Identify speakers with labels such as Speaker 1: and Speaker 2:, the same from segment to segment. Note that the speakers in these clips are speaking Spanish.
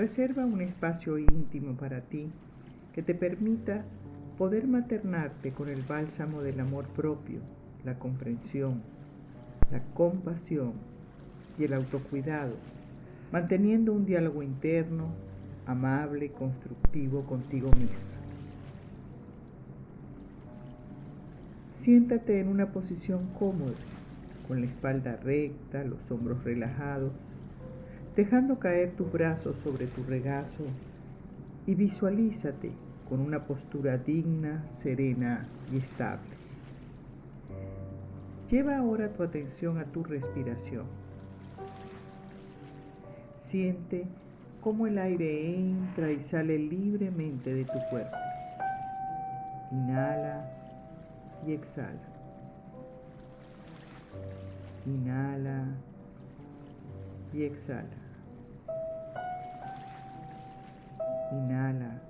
Speaker 1: Reserva un espacio íntimo para ti que te permita poder maternarte con el bálsamo del amor propio, la comprensión, la compasión y el autocuidado, manteniendo un diálogo interno, amable y constructivo contigo misma. Siéntate en una posición cómoda, con la espalda recta, los hombros relajados, dejando caer tus brazos sobre tu regazo y visualízate con una postura digna, serena y estable. Lleva ahora tu atención a tu respiración. Siente cómo el aire entra y sale libremente de tu cuerpo. Inhala y exhala. Inhala y exhala. Inhala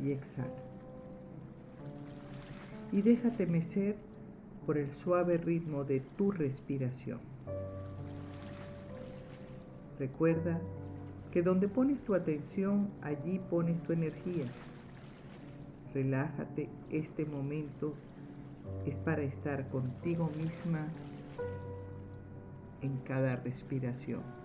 Speaker 1: y exhala. Y déjate mecer por el suave ritmo de tu respiración. Recuerda que donde pones tu atención, allí pones tu energía. Relájate, este momento es para estar contigo misma en cada respiración.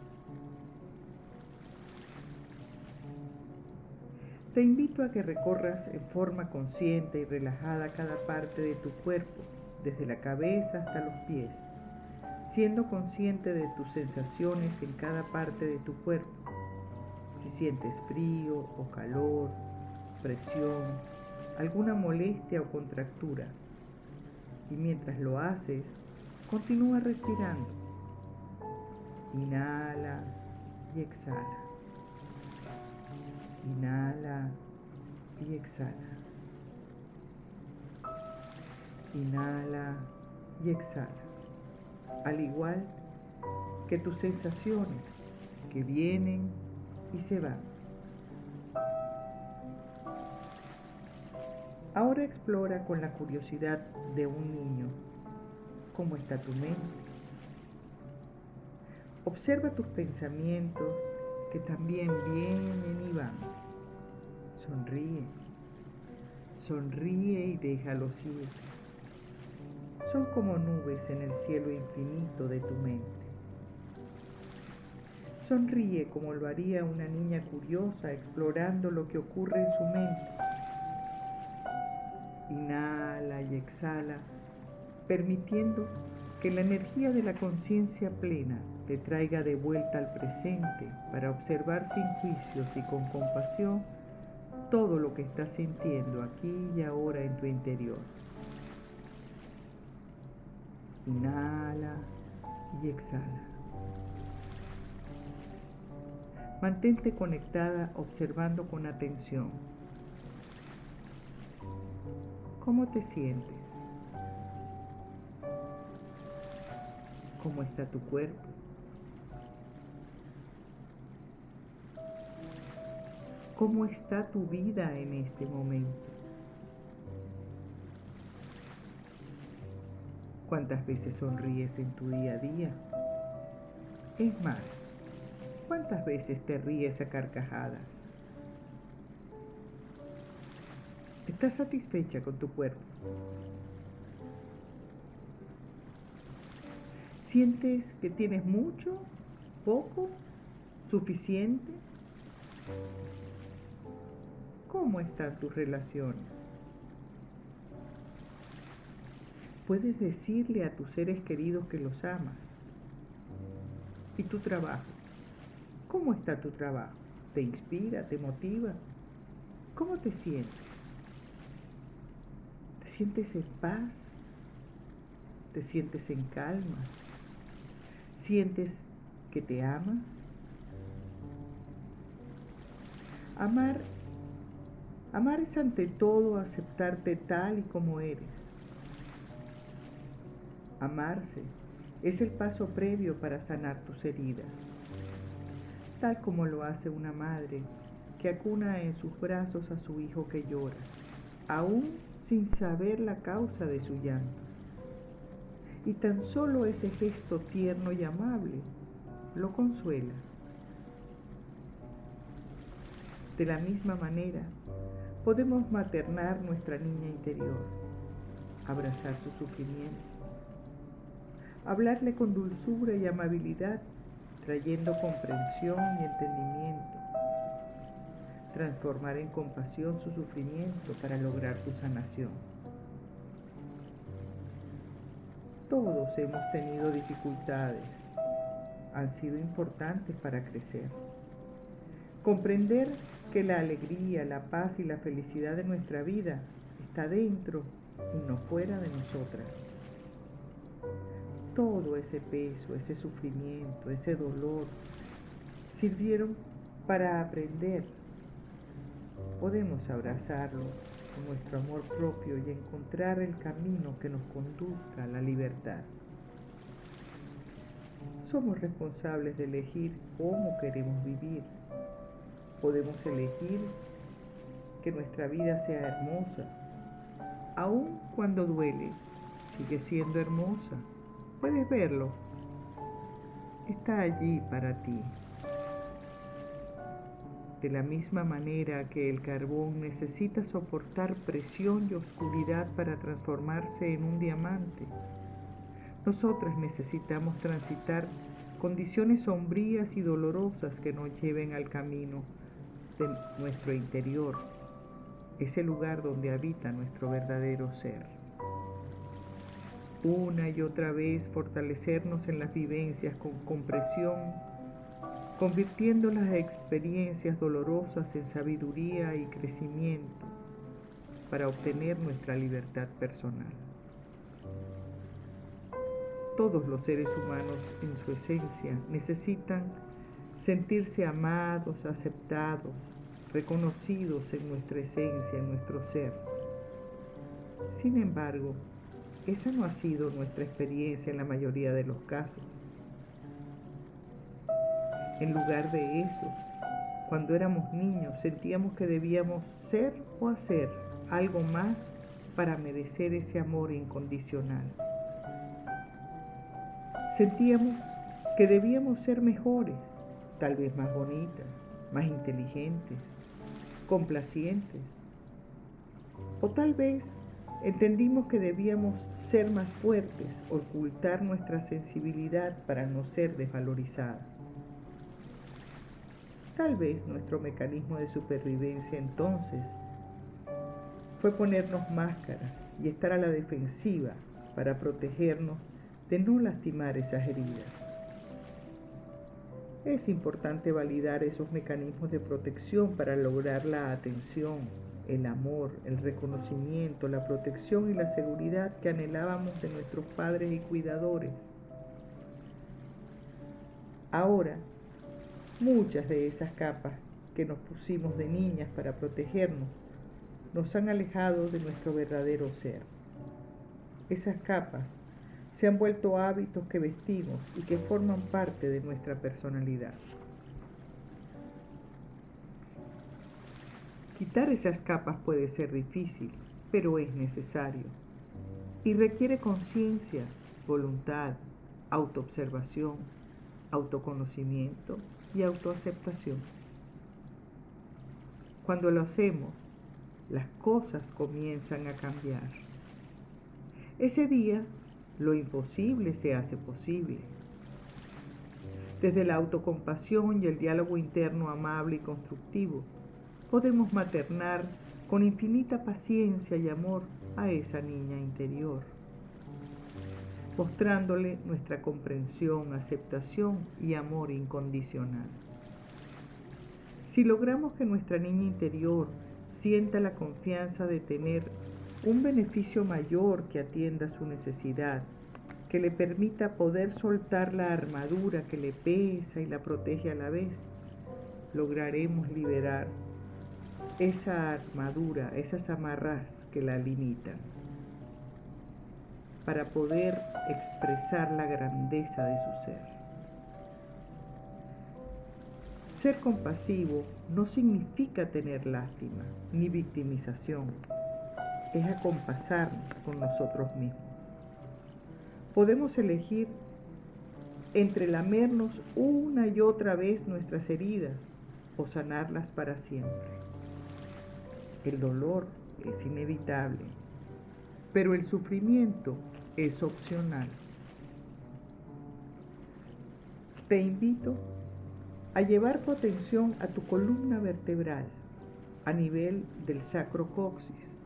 Speaker 1: Te invito a que recorras en forma consciente y relajada cada parte de tu cuerpo, desde la cabeza hasta los pies, siendo consciente de tus sensaciones en cada parte de tu cuerpo. Si sientes frío o calor, presión, alguna molestia o contractura. Y mientras lo haces, continúa respirando. Inhala y exhala. Inhala y exhala. Inhala y exhala. Al igual que tus sensaciones que vienen y se van. Ahora explora con la curiosidad de un niño cómo está tu mente. Observa tus pensamientos que también vienen y van. Sonríe, sonríe y déjalos ir. Son como nubes en el cielo infinito de tu mente. Sonríe como lo haría una niña curiosa explorando lo que ocurre en su mente. Inhala y exhala, permitiendo que la energía de la conciencia plena te traiga de vuelta al presente para observar sin juicios y con compasión todo lo que estás sintiendo aquí y ahora en tu interior. Inhala y exhala. Mantente conectada observando con atención. ¿Cómo te sientes? ¿Cómo está tu cuerpo? ¿Cómo está tu vida en este momento? ¿Cuántas veces sonríes en tu día a día? Es más, ¿Cuántas veces te ríes a carcajadas? ¿Estás satisfecha con tu cuerpo? ¿Sientes que tienes mucho, poco, suficiente? ¿Cómo están tus relaciones? Puedes decirle a tus seres queridos que los amas. ¿Y tu trabajo? ¿Cómo está tu trabajo? ¿Te inspira? ¿Te motiva? ¿Cómo te sientes? ¿Te sientes en paz? ¿Te sientes en calma? ¿Sientes que te ama? Amar, amar es ante todo aceptarte tal y como eres. Amarse es el paso previo para sanar tus heridas tal como lo hace una madre que acuna en sus brazos a su hijo que llora, aún sin saber la causa de su llanto. Y tan solo ese gesto tierno y amable lo consuela. De la misma manera, podemos maternar nuestra niña interior, abrazar su sufrimiento, hablarle con dulzura y amabilidad, trayendo comprensión y entendimiento, transformar en compasión su sufrimiento para lograr su sanación. Todos hemos tenido dificultades, han sido importantes para crecer. Comprender que la alegría, la paz y la felicidad de nuestra vida está dentro y no fuera de nosotras. Todo ese peso, ese sufrimiento, ese dolor sirvieron para aprender. Podemos abrazarlo con nuestro amor propio y encontrar el camino que nos conduzca a la libertad. Somos responsables de elegir cómo queremos vivir Podemos elegir que nuestra vida sea hermosa, aun cuando duele, sigue siendo hermosa. Puedes verlo. Está allí para ti. De la misma manera que el carbón necesita soportar presión y oscuridad para transformarse en un diamante, nosotras necesitamos transitar condiciones sombrías y dolorosas que nos lleven al camino nuestro interior, ese lugar donde habita nuestro verdadero ser. Una y otra vez fortalecernos en las vivencias con compresión, convirtiendo las experiencias dolorosas en sabiduría y crecimiento para obtener nuestra libertad personal. Todos los seres humanos en su esencia necesitan sentirse amados, aceptados, reconocidos en nuestra esencia, en nuestro ser. Sin embargo, esa no ha sido nuestra experiencia en la mayoría de los casos. En lugar de eso, cuando éramos niños sentíamos que debíamos ser o hacer algo más para merecer ese amor incondicional. Sentíamos que debíamos ser mejores, tal vez más bonitas, más inteligentes, complacientes. O tal vez entendimos que debíamos ser más fuertes, ocultar nuestra sensibilidad para no ser desvalorizada. Tal vez nuestro mecanismo de supervivencia entonces fue ponernos máscaras y estar a la defensiva para protegernos de no lastimar esas heridas. Es importante validar esos mecanismos de protección para lograr la atención, el amor, el reconocimiento, la protección y la seguridad que anhelábamos de nuestros padres y cuidadores. Ahora, muchas de esas capas que nos pusimos de niñas para protegernos nos han alejado de nuestro verdadero ser. Esas capas se han vuelto hábitos que vestimos y que forman parte de nuestra personalidad. Quitar esas capas puede ser difícil, pero es necesario y requiere conciencia, voluntad, autoobservación, autoconocimiento y autoaceptación. Cuando lo hacemos, las cosas comienzan a cambiar. Ese día lo imposible se hace posible. Desde la autocompasión y el diálogo interno amable y constructivo, podemos maternar con infinita paciencia y amor a esa niña interior, mostrándole nuestra comprensión, aceptación y amor incondicional. Si logramos que nuestra niña interior sienta la confianza de tener un beneficio mayor que atienda su necesidad, que le permita poder soltar la armadura que le pesa y la protege a la vez, lograremos liberar esa armadura, esas amarras que la limitan, para poder expresar la grandeza de su ser. Ser compasivo no significa tener lástima ni victimización es acompasarnos con nosotros mismos. Podemos elegir entre lamernos una y otra vez nuestras heridas o sanarlas para siempre. El dolor es inevitable, pero el sufrimiento es opcional. Te invito a llevar tu atención a tu columna vertebral a nivel del sacrocoxis.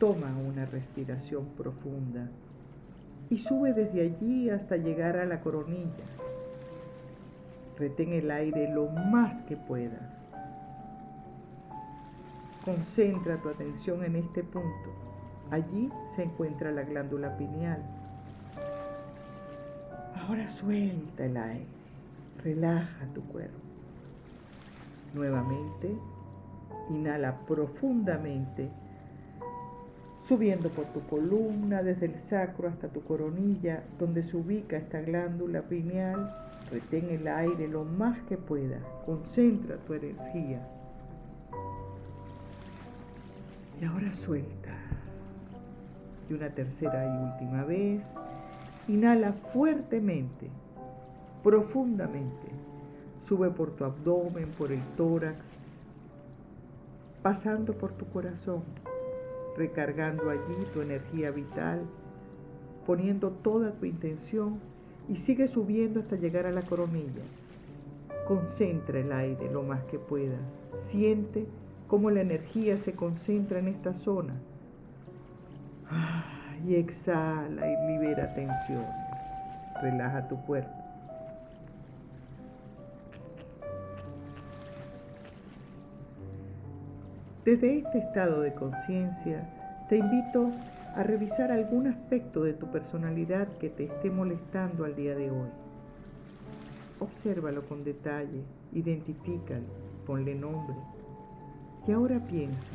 Speaker 1: Toma una respiración profunda y sube desde allí hasta llegar a la coronilla. Retén el aire lo más que puedas. Concentra tu atención en este punto. Allí se encuentra la glándula pineal. Ahora suelta el aire. Relaja tu cuerpo. Nuevamente, inhala profundamente subiendo por tu columna, desde el sacro hasta tu coronilla, donde se ubica esta glándula pineal. Retén el aire lo más que puedas, concentra tu energía. Y ahora suelta. Y una tercera y última vez, inhala fuertemente, profundamente. Sube por tu abdomen, por el tórax, pasando por tu corazón recargando allí tu energía vital, poniendo toda tu intención y sigue subiendo hasta llegar a la coronilla. Concentra el aire lo más que puedas. Siente cómo la energía se concentra en esta zona. Y exhala y libera tensión. Relaja tu cuerpo. Desde este estado de conciencia, te invito a revisar algún aspecto de tu personalidad que te esté molestando al día de hoy. Obsérvalo con detalle, identifícalo, ponle nombre. Y ahora piensa,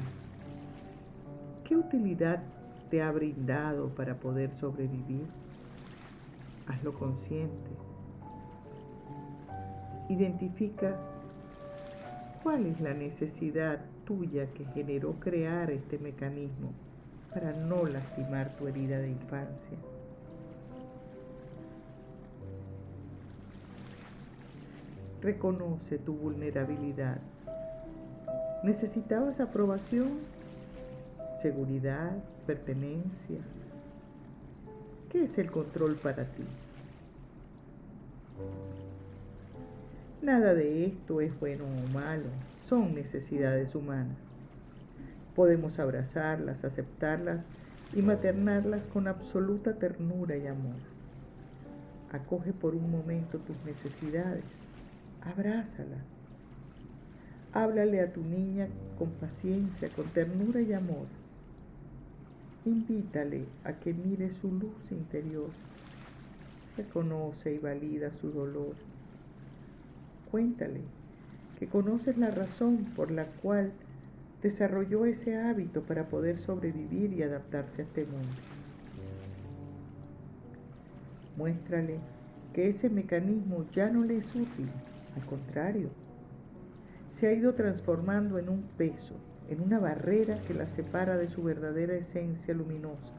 Speaker 1: ¿qué utilidad te ha brindado para poder sobrevivir? Hazlo consciente. Identifica cuál es la necesidad tuya que generó crear este mecanismo para no lastimar tu herida de infancia. Reconoce tu vulnerabilidad. ¿Necesitabas aprobación? ¿Seguridad? ¿Pertenencia? ¿Qué es el control para ti? Nada de esto es bueno o malo son necesidades humanas. Podemos abrazarlas, aceptarlas y maternarlas con absoluta ternura y amor. Acoge por un momento tus necesidades, abrázalas. Háblale a tu niña con paciencia, con ternura y amor. Invítale a que mire su luz interior. Reconoce y valida su dolor. Cuéntale que conoces la razón por la cual desarrolló ese hábito para poder sobrevivir y adaptarse a este mundo. Muéstrale que ese mecanismo ya no le es útil, al contrario, se ha ido transformando en un peso, en una barrera que la separa de su verdadera esencia luminosa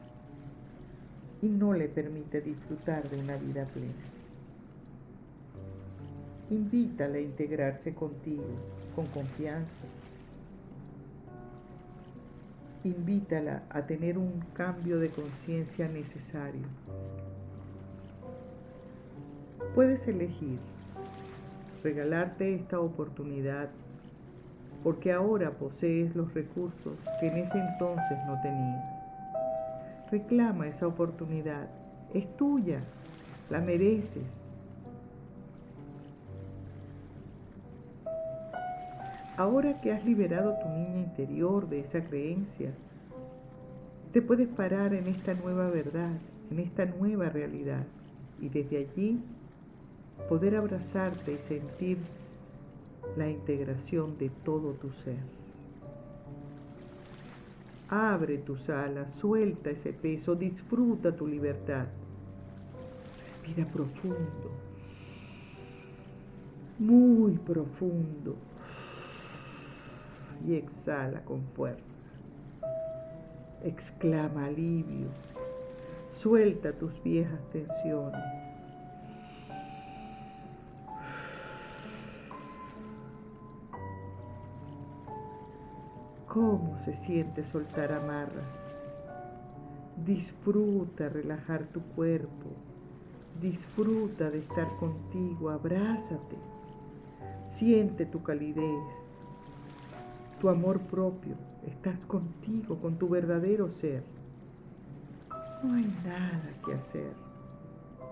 Speaker 1: y no le permite disfrutar de una vida plena. Invítale a integrarse contigo con confianza. Invítala a tener un cambio de conciencia necesario. Puedes elegir regalarte esta oportunidad porque ahora posees los recursos que en ese entonces no tenías. Reclama esa oportunidad, es tuya, la mereces Ahora que has liberado tu niña interior de esa creencia, te puedes parar en esta nueva verdad, en esta nueva realidad y desde allí poder abrazarte y sentir la integración de todo tu ser. Abre tus alas, suelta ese peso, disfruta tu libertad. Respira profundo, muy profundo y exhala con fuerza. Exclama alivio. Suelta tus viejas tensiones. ¿Cómo se siente soltar amarras? Disfruta relajar tu cuerpo. Disfruta de estar contigo. Abrázate. Siente tu calidez, tu amor propio. Estás contigo, con tu verdadero ser. No hay nada que hacer,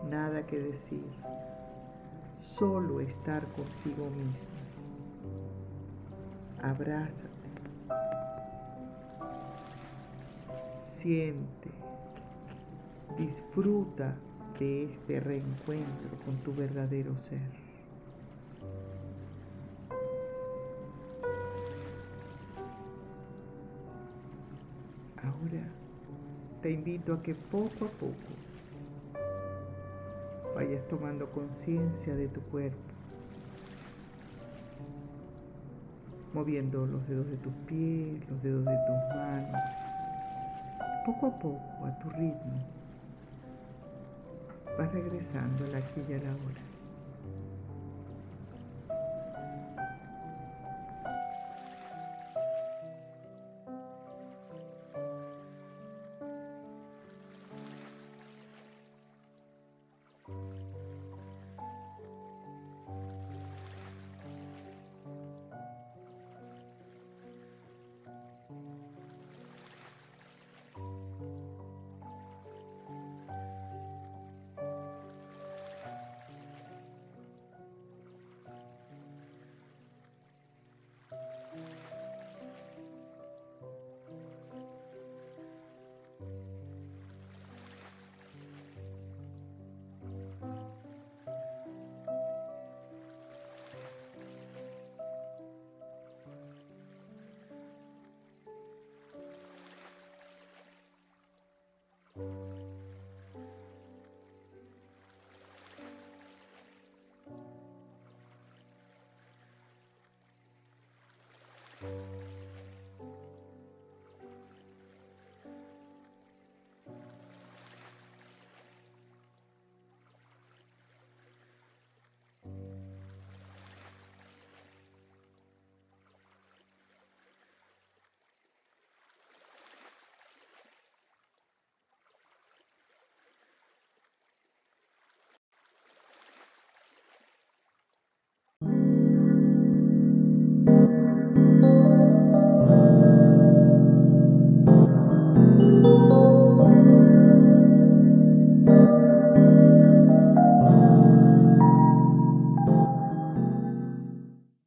Speaker 1: nada que decir. Solo estar contigo mismo. Abrázate. Siente. Disfruta de este reencuentro con tu verdadero ser. Ahora te invito a que poco a poco vayas tomando conciencia de tu cuerpo, moviendo los dedos de tus pies, los dedos de tus manos, poco a poco, a tu ritmo, vas regresando a la aquí y a la hora.